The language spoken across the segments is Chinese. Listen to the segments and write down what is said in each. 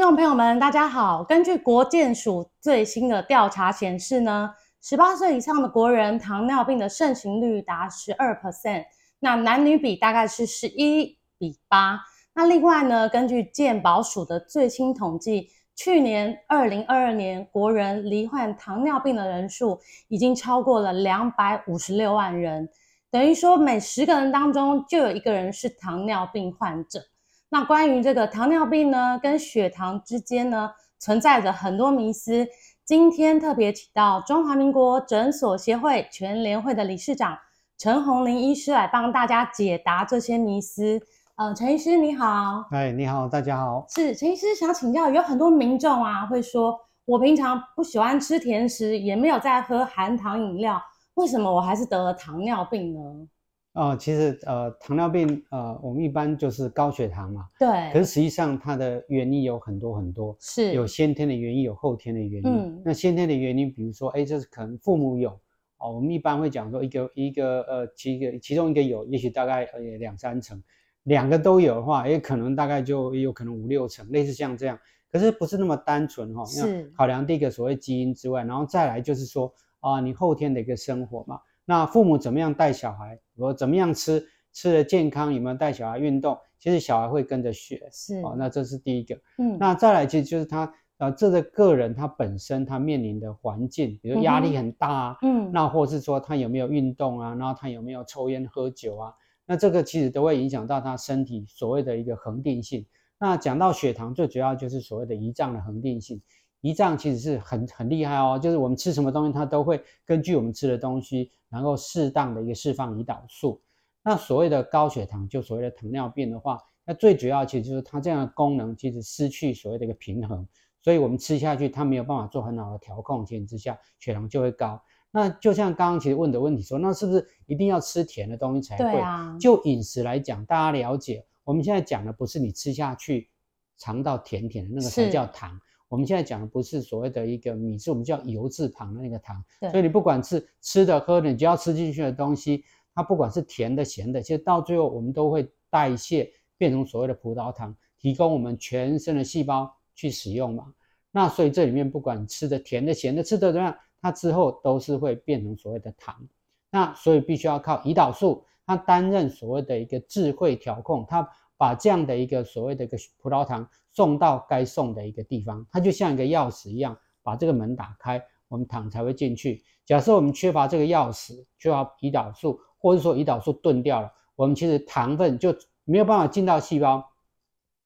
众朋友们，大家好。根据国健署最新的调查显示呢，十八岁以上的国人糖尿病的盛行率达十二 percent，那男女比大概是十一比八。那另外呢，根据健保署的最新统计，去年二零二二年国人罹患糖尿病的人数已经超过了两百五十六万人，等于说每十个人当中就有一个人是糖尿病患者。那关于这个糖尿病呢，跟血糖之间呢，存在着很多迷思。今天特别请到中华民国诊所协会全联会的理事长陈鸿龄医师来帮大家解答这些迷思。呃，陈医师你好。哎，你好，大家好。是陈医师想请教，有很多民众啊会说，我平常不喜欢吃甜食，也没有在喝含糖饮料，为什么我还是得了糖尿病呢？哦，其实呃，糖尿病呃，我们一般就是高血糖嘛。对。可是实际上它的原因有很多很多，是有先天的原因，有后天的原因。嗯。那先天的原因，比如说，哎，就是可能父母有哦，我们一般会讲说一个一个呃，其个其中一个有，也许大概呃两三成，两个都有的话，也可能大概就有可能五六成，类似像这样。可是不是那么单纯哈、哦，是考量第一个所谓基因之外，然后再来就是说啊、呃，你后天的一个生活嘛。那父母怎么样带小孩？我怎么样吃？吃的健康？有没有带小孩运动？其实小孩会跟着学。是哦，那这是第一个。嗯，那再来其实就是他呃，这个个人他本身他面临的环境，比如压力很大啊，嗯，那或是说他有没有运动啊，然后他有没有抽烟喝酒啊？那这个其实都会影响到他身体所谓的一个恒定性。那讲到血糖，最主要就是所谓的胰脏的恒定性。胰脏其实是很很厉害哦，就是我们吃什么东西，它都会根据我们吃的东西，然后适当的一个释放胰岛素。那所谓的高血糖，就所谓的糖尿病的话，那最主要其实就是它这样的功能其实失去所谓的一个平衡，所以我们吃下去，它没有办法做很好的调控情况之下，血糖就会高。那就像刚刚其实问的问题说，那是不是一定要吃甜的东西才会？啊。就饮食来讲，大家了解，我们现在讲的不是你吃下去尝到甜甜的那个才叫糖。我们现在讲的不是所谓的一个米，是我们叫油字旁的那个糖。对。所以你不管是吃的、喝的，你只要吃进去的东西，它不管是甜的、咸的，其实到最后我们都会代谢变成所谓的葡萄糖，提供我们全身的细胞去使用嘛。那所以这里面不管吃的甜的、咸的，吃的怎么样，它之后都是会变成所谓的糖。那所以必须要靠胰岛素，它担任所谓的一个智慧调控，它把这样的一个所谓的一个葡萄糖。送到该送的一个地方，它就像一个钥匙一样，把这个门打开，我们糖才会进去。假设我们缺乏这个钥匙，缺乏胰岛素，或者说胰岛素钝掉了，我们其实糖分就没有办法进到细胞，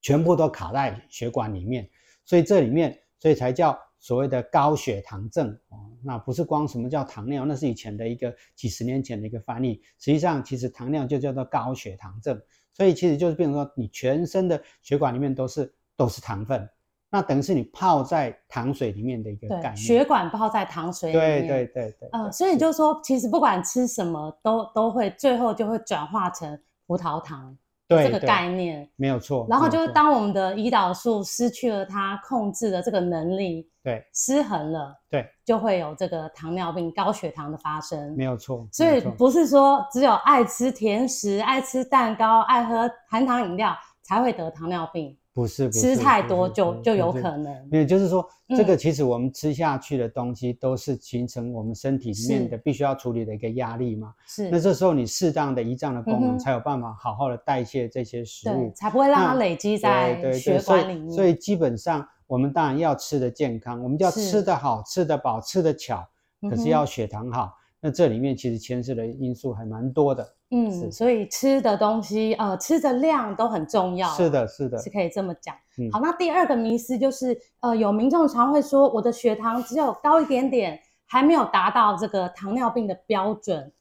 全部都卡在血管里面。所以这里面，所以才叫所谓的高血糖症哦。那不是光什么叫糖尿，那是以前的一个几十年前的一个翻译。实际上，其实糖尿就叫做高血糖症。所以其实就是变成说，你全身的血管里面都是。都是糖分，那等于是你泡在糖水里面的一个感觉。血管泡在糖水里面。对对对对。嗯、呃，所以就是说，其实不管吃什么，都都会最后就会转化成葡萄糖。对。这个概念没有错。然后就是当我们的胰岛素失去了它控制的这个能力，对，失衡了，对，就会有这个糖尿病、高血糖的发生。没有错。所以不是说只有爱吃甜食、爱吃蛋糕、爱喝含糖饮料才会得糖尿病。不是，不是吃太多就就有可能。也就是说，这个其实我们吃下去的东西都是形成我们身体里面的必须要处理的一个压力嘛。是。那这时候你适当的胰脏的功能才有办法好好的代谢这些食物，才不会让它累积在血管里面。所以基本上我们当然要吃的健康，我们就要吃得好、吃得饱、吃得巧，可是要血糖好。那这里面其实牵涉的因素还蛮多的。嗯，所以吃的东西，呃，吃的量都很重要。是的，是的，是可以这么讲。嗯，好，那第二个迷思就是，呃，有民众常会说，我的血糖只有高一点点，还没有达到这个糖尿病的标准。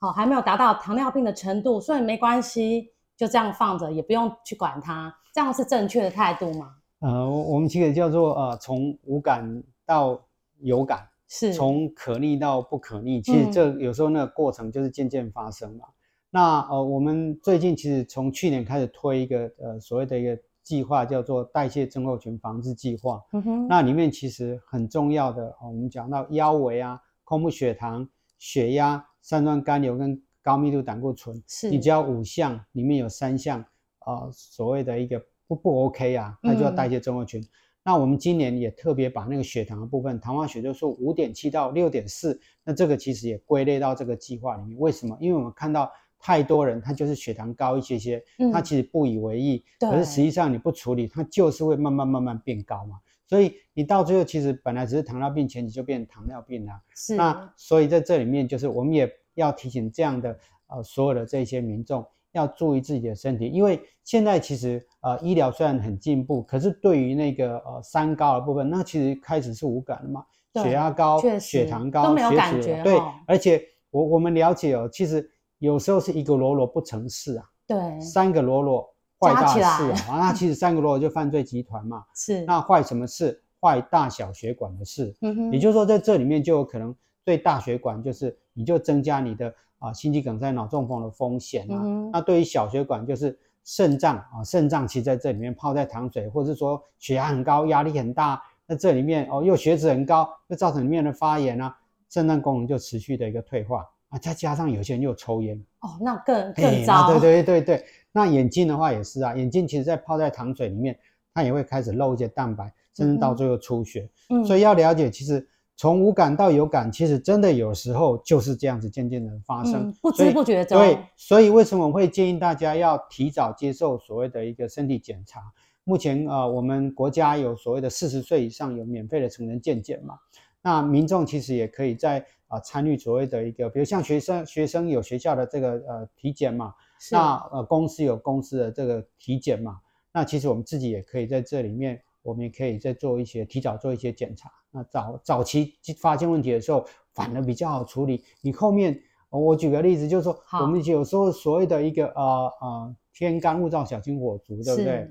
好，还没有达到糖尿病的程度，所以没关系，就这样放着，也不用去管它，这样是正确的态度吗？呃，我们其实叫做呃，从无感到有感，是从可逆到不可逆，其实这有时候那个过程就是渐渐发生嘛。嗯、那呃，我们最近其实从去年开始推一个呃所谓的一个计划，叫做代谢症候群防治计划。嗯哼，那里面其实很重要的，哦、我们讲到腰围啊、空腹血糖、血压。三酸甘油跟高密度胆固醇，是你只要五项里面有三项，呃，所谓的一个不不 OK 啊，那就要代谢症候群。嗯、那我们今年也特别把那个血糖的部分，糖化血就是五点七到六点四，那这个其实也归类到这个计划里面。为什么？因为我们看到太多人他就是血糖高一些些，嗯、他其实不以为意，可是实际上你不处理，他就是会慢慢慢慢变高嘛。所以你到最后其实本来只是糖尿病前期就变成糖尿病了。是。那所以在这里面就是我们也要提醒这样的呃所有的这些民众要注意自己的身体，因为现在其实呃医疗虽然很进步，可是对于那个呃三高的部分，那其实开始是无感的嘛，血压高、血糖高、都没有感觉。对，而且我我们了解哦，其实有时候是一个罗罗不成事啊，对，三个罗罗。坏大事啊！那其实三个罗罗就犯罪集团嘛。是。那坏什么事？坏大小血管的事。嗯哼。也就是说，在这里面就有可能对大血管，就是你就增加你的啊心肌梗塞、脑中风的风险啊。嗯。那对于小血管，就是肾脏啊，肾脏其实在这里面泡在糖水，或者是说血压很高、压力很大，那这里面哦又血脂很高，又造成里面的发炎啊，肾脏功能就持续的一个退化啊。再加上有些人又抽烟，哦，那更更糟。对 对对对。那眼睛的话也是啊，眼睛其实在泡在糖水里面，它也会开始漏一些蛋白，甚至到最后出血。嗯，所以要了解，其实从无感到有感，其实真的有时候就是这样子渐渐的发生，嗯、不知不觉中。对，所以为什么我会建议大家要提早接受所谓的一个身体检查？目前呃，我们国家有所谓的四十岁以上有免费的成人健检嘛，那民众其实也可以在啊参与所谓的一个，比如像学生学生有学校的这个呃体检嘛。那呃，公司有公司的这个体检嘛？那其实我们自己也可以在这里面，我们也可以再做一些提早做一些检查。那早早期发现问题的时候，反而比较好处理。你后面，我举个例子，就是说，我们有时候所谓的一个呃呃天干物燥，小心火烛，对不对？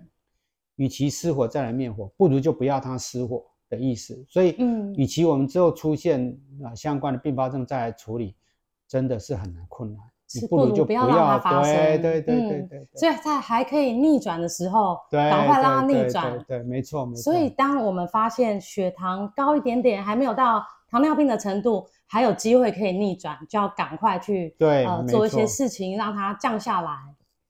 与其失火再来灭火，不如就不要它失火的意思。所以，嗯，与其我们之后出现啊相关的并发症再来处理，真的是很难困难。是不如就不要让它发生，对对对对对，嗯，所以在还可以逆转的时候，赶快让它逆转，对，没错没错。所以当我们发现血糖高一点点，还没有到糖尿病的程度，还有机会可以逆转，就要赶快去对呃做一些事情，让它降下来。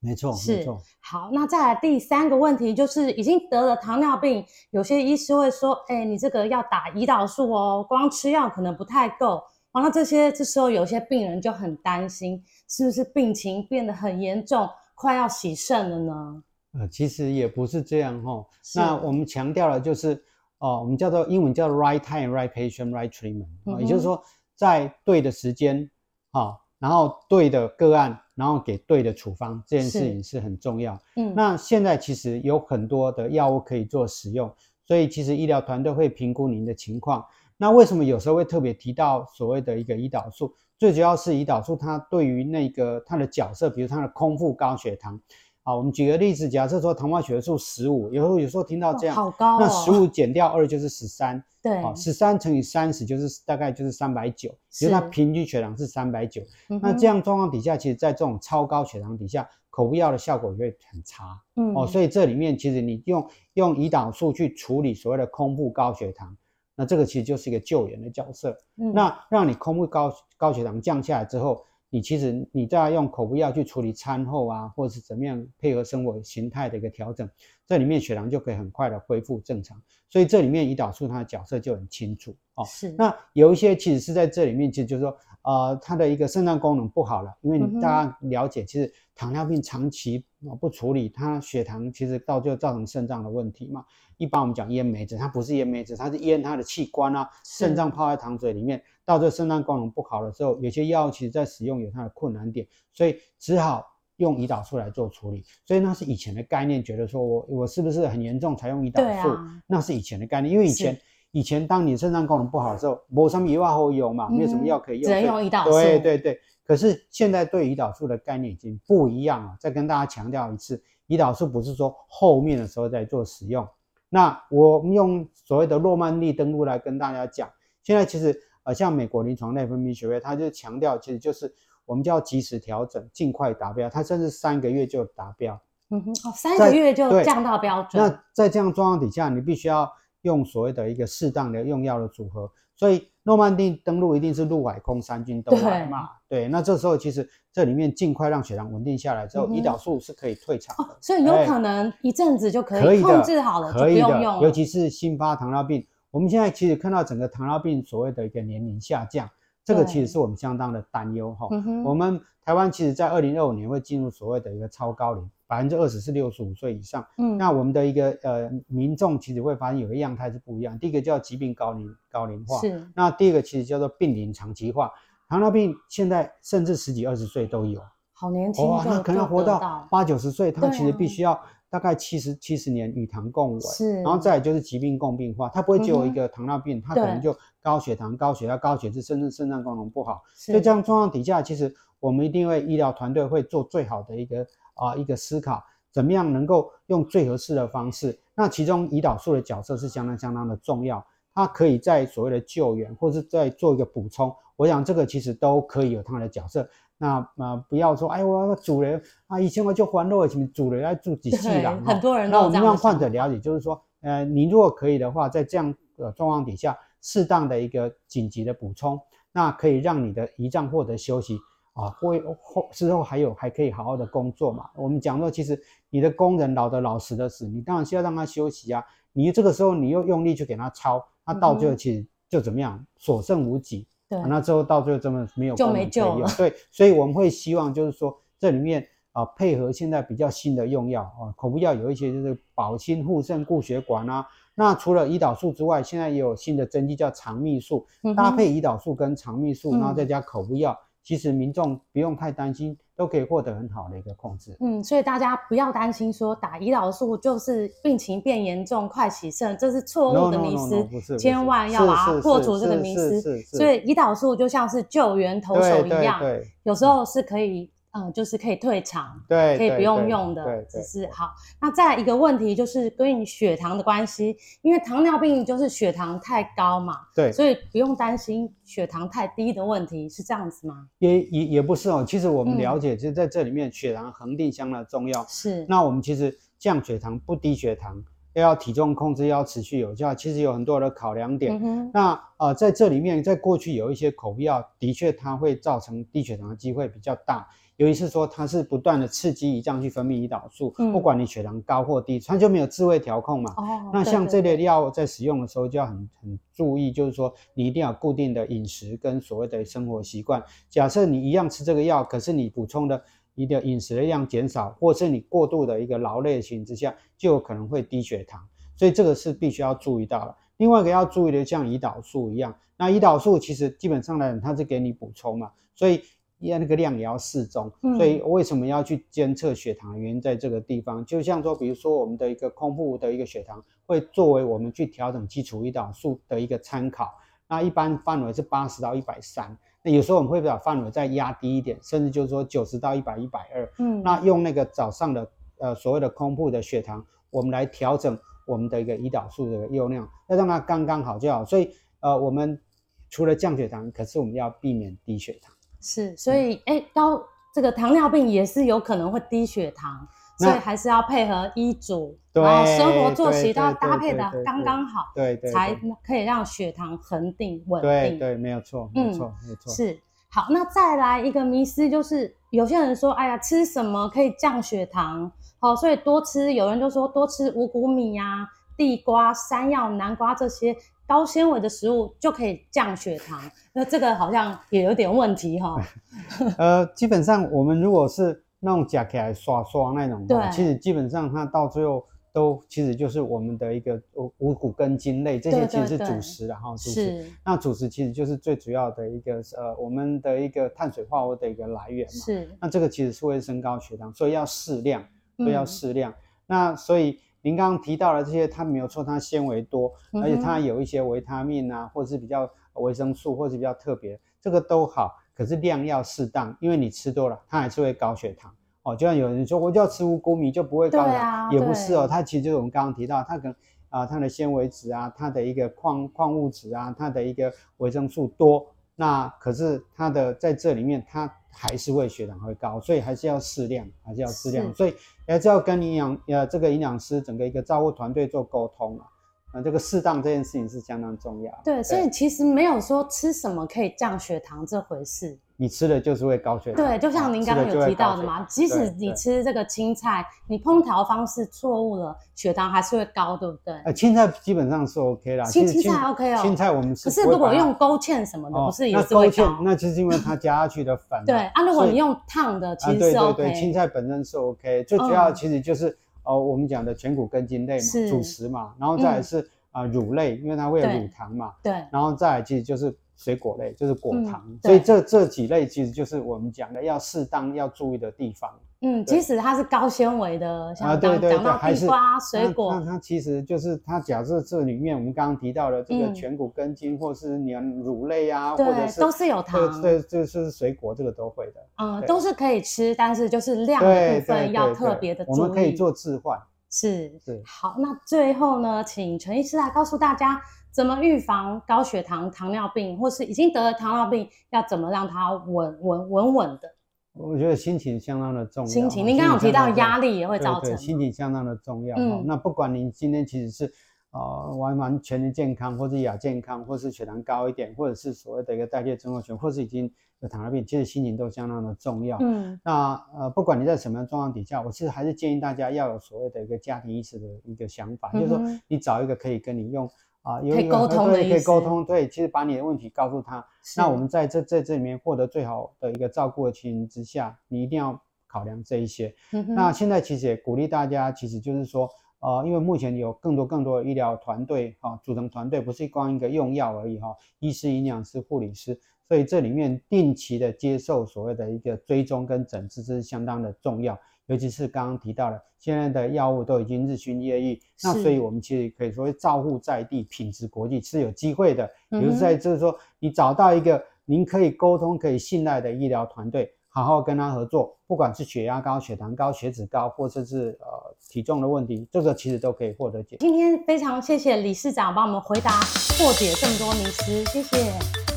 没错，是好。那再来第三个问题，就是已经得了糖尿病，有些医师会说，哎，你这个要打胰岛素哦，光吃药可能不太够。完了这些，这时候有些病人就很担心，是不是病情变得很严重，快要洗肾了呢？呃，其实也不是这样哈、哦。那我们强调了就是，哦、呃，我们叫做英文叫做 right time, right patient, right treatment，、嗯、也就是说，在对的时间，啊、哦，然后对的个案，然后给对的处方，这件事情是很重要。嗯，那现在其实有很多的药物可以做使用，所以其实医疗团队会评估您的情况。那为什么有时候会特别提到所谓的一个胰岛素？最主要是胰岛素它对于那个它的角色，比如它的空腹高血糖。好，我们举个例子，假设说糖化血素十五，有时候有时候听到这样，好高哦，那十五减掉二就是十三，对，好，十三乘以三十就是大概就是三百九，其实它平均血糖是三百九。那这样状况底下，其实在这种超高血糖底下，口服药的效果会很差。嗯，哦，所以这里面其实你用用胰岛素去处理所谓的空腹高血糖。那这个其实就是一个救援的角色，嗯，那让你空腹高高血糖降下来之后，你其实你再用口服药去处理餐后啊，或者是怎么样配合生活形态的一个调整，这里面血糖就可以很快的恢复正常。所以这里面胰岛素它的角色就很清楚哦。是。那有一些其实是在这里面，其实就是说，呃，它的一个肾脏功能不好了，因为大家了解，其实糖尿病长期不处理，它血糖其实到最后造成肾脏的问题嘛。一般我们讲烟梅子，它不是烟梅子，它是烟它的器官啊，肾脏泡在糖水里面，到这肾脏功能不好的时候，有些药其实在使用有它的困难点，所以只好用胰岛素来做处理。所以那是以前的概念，觉得说我我是不是很严重才用胰岛素？啊、那是以前的概念，因为以前是以前当你肾脏功能不好的时候，没什么药好用嘛，没有什么药可以用，只能用胰岛素。对对对。可是现在对胰岛素的概念已经不一样了。再跟大家强调一次，胰岛素不是说后面的时候再做使用。那我们用所谓的诺曼底登陆来跟大家讲，现在其实呃，像美国临床内分泌学会，它就强调，其实就是我们叫及时调整，尽快达标。它甚至三个月就达标。嗯哼，哦，三个月就降到标准。那在这样状况底下，你必须要用所谓的一个适当的用药的组合。所以诺曼底登陆一定是陆海空三军都来嘛？对，对，那这时候其实这里面尽快让血糖稳定下来之后，嗯、胰岛素是可以退场的。哦，所以有可能一阵子就可以控制好了，了。尤其是新发糖尿病，我们现在其实看到整个糖尿病所谓的一个年龄下降。这个其实是我们相当的担忧哈。我们台湾其实，在二零二五年会进入所谓的一个超高龄，百分之二十是六十五岁以上。嗯，那我们的一个呃民众其实会发现有一个样态是不一样。第一个叫疾病高龄高龄化，是。那第二个其实叫做病龄长期化。糖尿病现在甚至十几二十岁都有，好年轻哇，那可能活到八九十岁，他其实必须要。大概七十七十年与糖共稳，是，然后再来就是疾病共病化，它不会只有一个糖尿病，它、嗯、可能就高血糖、高血压、高血脂，甚至肾脏功能不好。所以这样状况底下，其实我们一定会医疗团队会做最好的一个啊一个思考，怎么样能够用最合适的方式。那其中胰岛素的角色是相当相当的重要，它可以在所谓的救援，或是在做一个补充。我想这个其实都可以有它的角色。那呃，不要说，哎，我要主人啊，以前我就还了，什么主人要住几剂了。很多人都那我们让患者了解，就是说，呃，你如果可以的话，在这样的状况底下，适当的一个紧急的补充，那可以让你的胰脏获得休息啊，会后之后还有还可以好好的工作嘛。我们讲说，其实你的工人老的老死的死，你当然需要让他休息啊。你这个时候你又用力去给他操，他到最后其实就怎么样，所剩无几。对、啊，那之后到最后真的没有就没救了。对，所以我们会希望就是说，这里面啊、呃、配合现在比较新的用药啊，口服药有一些就是保心护肾固血管啊。那除了胰岛素之外，现在也有新的针剂叫肠泌素，搭配胰岛素跟肠泌素，然后再加口服药。嗯其实民众不用太担心，都可以获得很好的一个控制。嗯，所以大家不要担心说打胰岛素就是病情变严重、快起肾，这是错误的迷思。千万要把它破除这个迷思。所以胰岛素就像是救援投手一样，有时候是可以。嗯，就是可以退场，对，可以不用用的，只是好。那再来一个问题就是跟血糖的关系，因为糖尿病就是血糖太高嘛，对，所以不用担心血糖太低的问题，是这样子吗？也也也不是哦，其实我们了解，就、嗯、在这里面血糖恒定相当重要。是，那我们其实降血糖不低血糖，要体重控制要持续有效，其实有很多的考量点。嗯、那呃，在这里面，在过去有一些口服药，的确它会造成低血糖的机会比较大。尤其是说，它是不断的刺激胰脏去分泌胰岛素，嗯，不管你血糖高或低，它就没有智慧调控嘛。哦，那像这类药在使用的时候就要很很注意，就是说你一定要固定的饮食跟所谓的生活习惯。假设你一样吃这个药，可是你补充的你的饮食的量减少，或是你过度的一个劳累的情况之下，就有可能会低血糖。所以这个是必须要注意到的。另外一个要注意的，像胰岛素一样，那胰岛素其实基本上来讲，它是给你补充嘛，所以。那个量也要适中，所以为什么要去监测血糖的原因在这个地方，就像说，比如说我们的一个空腹的一个血糖，会作为我们去调整基础胰岛素的一个参考。那一般范围是八十到一百三，那有时候我们会把范围再压低一点，甚至就是说九十到一百一百二。嗯，那用那个早上的呃所谓的空腹的血糖，我们来调整我们的一个胰岛素的用量，要让它刚刚好就好。所以呃，我们除了降血糖，可是我们要避免低血糖。是，所以哎、嗯，高这个糖尿病也是有可能会低血糖，所以还是要配合医嘱，然后生活作息都要搭配的刚刚好，对对，才可以让血糖恒定稳定。对对，没有错，没错，没错。是，好，那再来一个迷思就是，有些人说，哎呀，吃什么可以降血糖？好，所以多吃，有人就说多吃五谷米呀、啊、地瓜、山药、南瓜这些。高纤维的食物就可以降血糖，那这个好像也有点问题哈。呃，基本上我们如果是那种夹起来刷刷那种，对，其实基本上它到最后都其实就是我们的一个五谷根茎类，这些其实是主食的哈。主食，那主食其实就是最主要的一个呃我们的一个碳水化合物的一个来源嘛。是，那这个其实是会升高血糖，所以要适量，所以要适量。嗯、那所以。您刚刚提到的这些，它没有错，它纤维多，而且它有一些维他命啊，或者是比较维生素，或者是比较特别，这个都好。可是量要适当，因为你吃多了，它还是会高血糖哦。就像有人说，我就要吃五谷米就不会高血糖，啊、也不是哦。它其实就是我们刚刚提到，它可能啊、呃，它的纤维质啊，它的一个矿矿物质啊，它的一个维生素多。那可是它的在这里面，它还是会血糖会高，所以还是要适量，还是要适量。所以还是要跟营养呃这个营养师整个一个照顾团队做沟通啊。啊，这个适当这件事情是相当重要。对，所以其实没有说吃什么可以降血糖这回事。你吃的就是会高血糖。对，就像您刚刚有提到的嘛，即使你吃这个青菜，你烹调方式错误了，血糖还是会高，对不对？呃，青菜基本上是 OK 啦。青青菜 OK 哦。青菜我们是。可是如果用勾芡什么的，不是也是会高？那勾芡那就是因为它加下去的 粉。对啊，如果你用烫的，其实是 OK。对对对，青菜本身是 OK，最主要其实就是哦，我们讲的全谷根茎类嘛，主食嘛，然后再来是。啊，乳类，因为它会有乳糖嘛，对，然后再来其实就是水果类，就是果糖，嗯、所以这这几类其实就是我们讲的要适当要注意的地方。嗯，即使它是高纤维的，像刚刚讲到地瓜、水果，那它其实就是它假设这里面我们刚刚提到的这个全谷根茎，或是你乳类啊，或者是都是有糖，对，这是水果，这个都会的。嗯，都是可以吃，但是就是量的部分要特别的注意。我们可以做置换。是是好，那最后呢，请陈医师来告诉大家，怎么预防高血糖、糖尿病，或是已经得了糖尿病，要怎么让它稳稳稳稳的？我觉得心情相当的重要。心情，您刚刚有提到压力也会造成。心情相当的重要。嗯，那不管您今天其实是。呃，完完全全健康，或是亚健康，或是血糖高一点，或者是所谓的一个代谢症候群，或是已经有糖尿病，其实心情都相当的重要。嗯，那呃，不管你在什么样的状况底下，我其实还是建议大家要有所谓的一个家庭医师的一个想法，嗯、就是说你找一个可以跟你用啊，呃、有可以沟通的，可以沟通，对，其实把你的问题告诉他，那我们在这在这里面获得最好的一个照顾的情形之下，你一定要考量这一些。嗯，那现在其实也鼓励大家，其实就是说。呃，因为目前有更多更多的医疗团队哈，组成团队不是光一个用药而已哈，医师、营养师、护理师，所以这里面定期的接受所谓的一个追踪跟诊治，这是相当的重要。尤其是刚刚提到了，现在的药物都已经日新月异，那所以我们其实可以说照护在地，品质国际是有机会的。比如在就是说，你找到一个您可以沟通、可以信赖的医疗团队。好好跟他合作，不管是血压高、血糖高、血脂高，或者是呃体重的问题，这个其实都可以获得解。今天非常谢谢理事长帮我们回答破解这么多迷思，谢谢，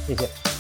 谢谢。